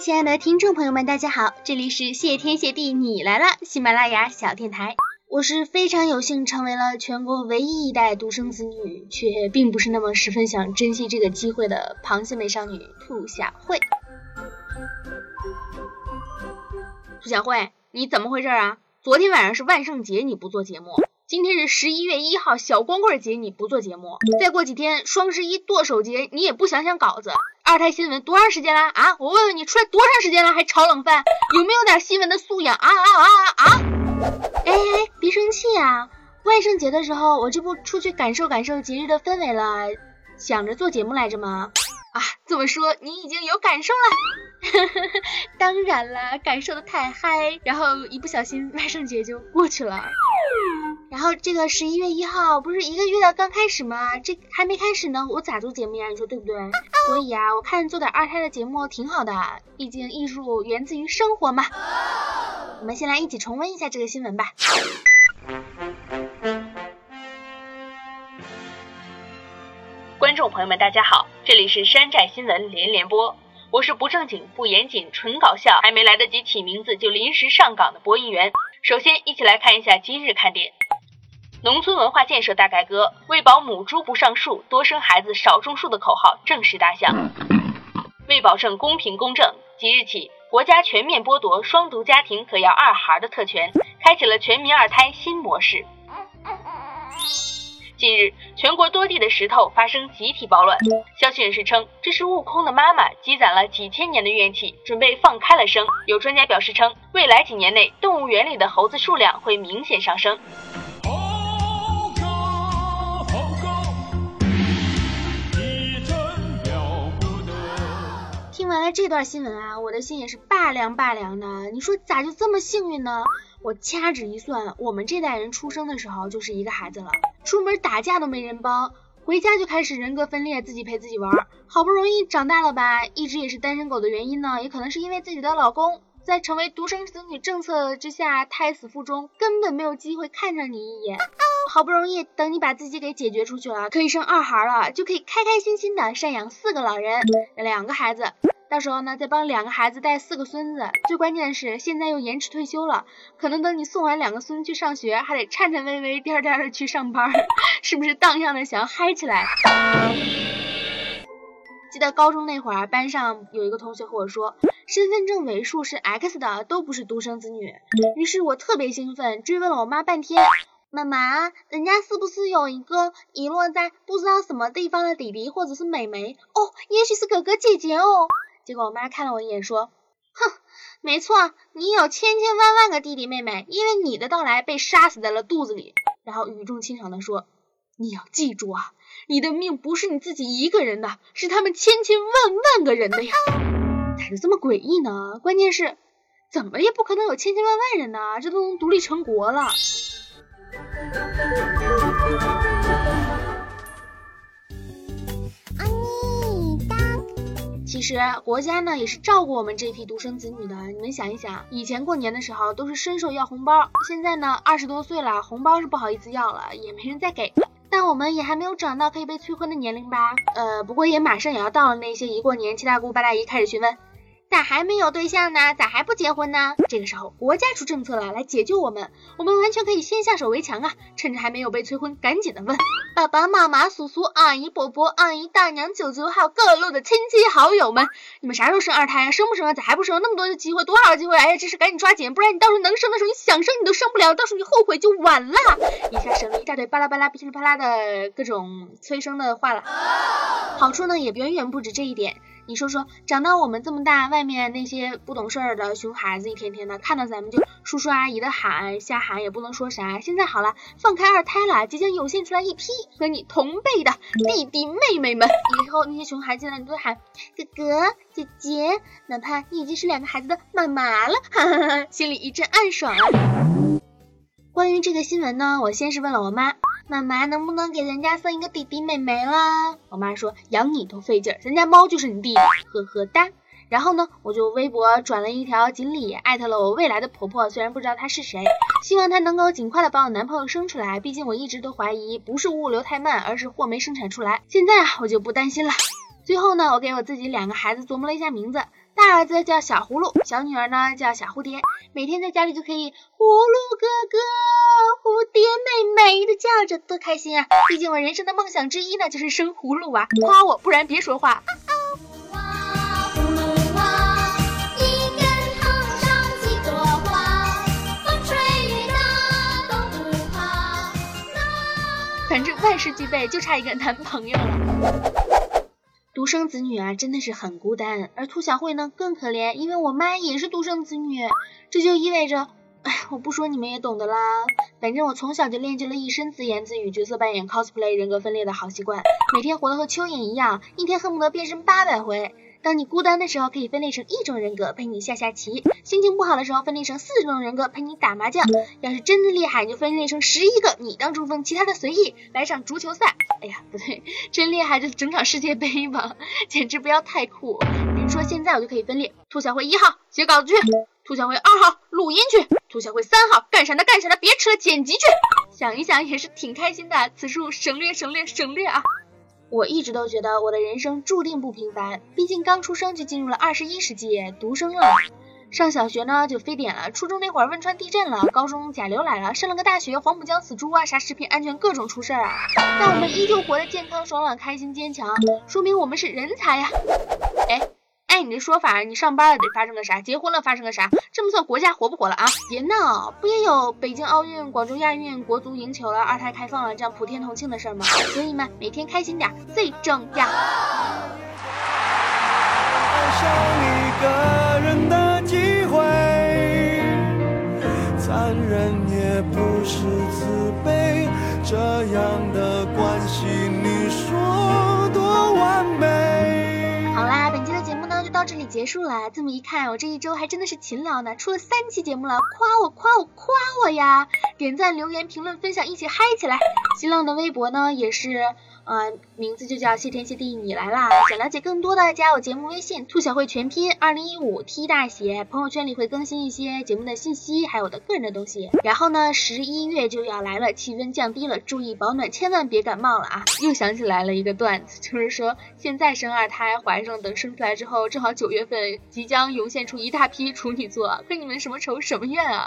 亲爱的听众朋友们，大家好，这里是谢天谢地你来了喜马拉雅小电台，我是非常有幸成为了全国唯一一代独生子女，却并不是那么十分想珍惜这个机会的螃蟹美少女兔小慧。兔小慧，你怎么回事啊？昨天晚上是万圣节，你不做节目。今天是十一月一号小光棍节，你不做节目，再过几天双十一剁手节，你也不想想稿子。二胎新闻多长时间了啊？我问问你，出来多长时间了还炒冷饭？有没有点新闻的素养啊啊啊啊啊！哎哎，别生气啊！万圣节的时候，我这不出去感受感受节日的氛围了，想着做节目来着吗？啊，这么说你已经有感受了？当然了，感受的太嗨，然后一不小心万圣节就过去了。然后这个十一月一号不是一个月的刚开始吗？这还没开始呢，我咋做节目呀？你说对不对？所以啊，我看做点二胎的节目挺好的，毕竟艺术源自于生活嘛。我们先来一起重温一下这个新闻吧。观众朋友们，大家好，这里是山寨新闻连连播，我是不正经不严谨纯搞笑，还没来得及起名字就临时上岗的播音员。首先，一起来看一下今日看点。农村文化建设大改革，为保母猪不上树，多生孩子少种树的口号正式打响。为保证公平公正，即日起，国家全面剥夺双独家庭可要二孩的特权，开启了全民二胎新模式。近日，全国多地的石头发生集体暴乱，消息人士称，这是悟空的妈妈积攒了几千年的怨气，准备放开了生。有专家表示称，未来几年内，动物园里的猴子数量会明显上升。这段新闻啊，我的心也是拔凉拔凉的。你说咋就这么幸运呢？我掐指一算，我们这代人出生的时候就是一个孩子了，出门打架都没人帮，回家就开始人格分裂，自己陪自己玩。好不容易长大了吧，一直也是单身狗的原因呢，也可能是因为自己的老公在成为独生子女政策之下胎死腹中，根本没有机会看上你一眼。好不容易等你把自己给解决出去了，可以生二孩了，就可以开开心心的赡养四个老人，两个孩子。到时候呢，再帮两个孩子带四个孙子。最关键的是，现在又延迟退休了，可能等你送完两个孙子去上学，还得颤颤巍巍、颠颠的去上班，是不是荡漾的想要嗨起来？记得高中那会儿，班上有一个同学和我说，身份证尾数是 X 的都不是独生子女。于是我特别兴奋，追问了我妈半天，妈妈，人家是不是有一个遗落在不知道什么地方的弟弟或者是妹妹？哦，也许是哥哥姐姐哦。结果我妈看了我一眼，说：“哼，没错，你有千千万万个弟弟妹妹，因为你的到来被杀死在了肚子里。”然后语重心长的说：“你要记住啊，你的命不是你自己一个人的，是他们千千万万个人的呀。”咋就这么诡异呢？关键是，怎么也不可能有千千万万人呢？这都能独立成国了。实国家呢也是照顾我们这批独生子女的。你们想一想，以前过年的时候都是伸手要红包，现在呢二十多岁了，红包是不好意思要了，也没人再给。但我们也还没有长到可以被催婚的年龄吧？呃，不过也马上也要到了。那些一过年，七大姑八大姨开始询问。咋还没有对象呢？咋还不结婚呢？这个时候国家出政策了，来解救我们，我们完全可以先下手为强啊！趁着还没有被催婚，赶紧的问爸爸妈妈、叔叔阿姨、伯伯、阿姨、大娘、舅舅，还有各路的亲戚好友们，你们啥时候生二胎啊？生不生啊？咋还不生？那么多的机会，多好的机会！哎呀，这事赶紧抓紧，不然你到时候能生的时候，你想生你都生不了，到时候你后悔就晚了。一下省了一大堆巴拉巴拉、噼里啪啦的各种催生的话了。好处呢也远远不止这一点。你说说，长到我们这么大，外面那些不懂事儿的熊孩子，一天天的看到咱们就叔叔阿姨的喊，瞎喊也不能说啥。现在好了，放开二胎了，即将涌现出来一批和你同辈的弟弟妹妹们。以后那些熊孩子呢，你都喊哥哥姐姐，哪怕你已经是两个孩子的妈妈了，哈哈哈，心里一阵暗爽。关于这个新闻呢，我先是问了我妈。妈妈能不能给人家生一个弟弟妹妹啦？我妈说养你都费劲，咱家猫就是你弟，呵呵哒。然后呢，我就微博转了一条锦鲤，艾特了我未来的婆婆，虽然不知道她是谁，希望她能够尽快的把我男朋友生出来。毕竟我一直都怀疑不是物流太慢，而是货没生产出来。现在啊，我就不担心了。最后呢，我给我自己两个孩子琢磨了一下名字。大儿子叫小葫芦，小女儿呢叫小蝴蝶，每天在家里就可以葫芦哥哥、蝴蝶妹妹的叫着，多开心啊！毕竟我人生的梦想之一呢就是生葫芦娃，夸我，不然别说话。反正万事俱备，就差一个男朋友了。独生子女啊，真的是很孤单。而兔小慧呢，更可怜，因为我妈也是独生子女，这就意味着，哎，我不说你们也懂的啦。反正我从小就练就了一身自言自语、角色扮演、cosplay、人格分裂的好习惯，每天活得和蚯蚓一样，一天恨不得变身八百回。当你孤单的时候，可以分裂成一种人格陪你下下棋；心情不好的时候，分裂成四种人格陪你打麻将。要是真的厉害，你就分裂成十一个，你当中锋，其他的随意。来场足球赛，哎呀，不对，真厉害就整场世界杯吧，简直不要太酷。比如说现在我就可以分裂：兔小慧一号写稿子去，兔小慧二号录音去，兔小慧三号干啥呢？干啥呢？别吃了，剪辑去。想一想也是挺开心的，此处省略省略省略啊。我一直都觉得我的人生注定不平凡，毕竟刚出生就进入了二十一世纪，独生了。上小学呢就非典了，初中那会儿汶川地震了，高中甲流来了，上了个大学黄浦江死猪啊，啥食品安全各种出事儿啊。但我们依旧活得健康爽朗、开心坚强，说明我们是人才呀。按你这说法，你上班了得发生个啥？结婚了发生个啥？这么算国家活不活了啊？别闹，不也有北京奥运、广州亚运、国足赢球了、二胎开放了这样普天同庆的事吗？所以嘛每天开心点最重要。残忍也不是慈悲，这样的关系，结束了。这么一看，我这一周还真的是勤劳呢，出了三期节目了，夸我夸我夸我呀！点赞、留言、评论、分享，一起嗨起来！新浪的微博呢也是。呃，名字就叫谢天谢地你来啦！想了解更多的，加我节目微信兔小慧全拼二零一五 T 大写，朋友圈里会更新一些节目的信息，还有我的个人的东西。然后呢，十一月就要来了，气温降低了，注意保暖，千万别感冒了啊！又想起来了一个段子，就是说现在生二胎怀上，等生出来之后，正好九月份即将涌现出一大批处女座，跟你们什么仇什么怨啊！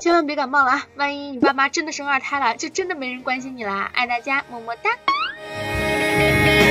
千万别感冒了啊！万一你爸妈真的生二胎了，就真的没人关心你啦！爱大家，么么哒。Bye.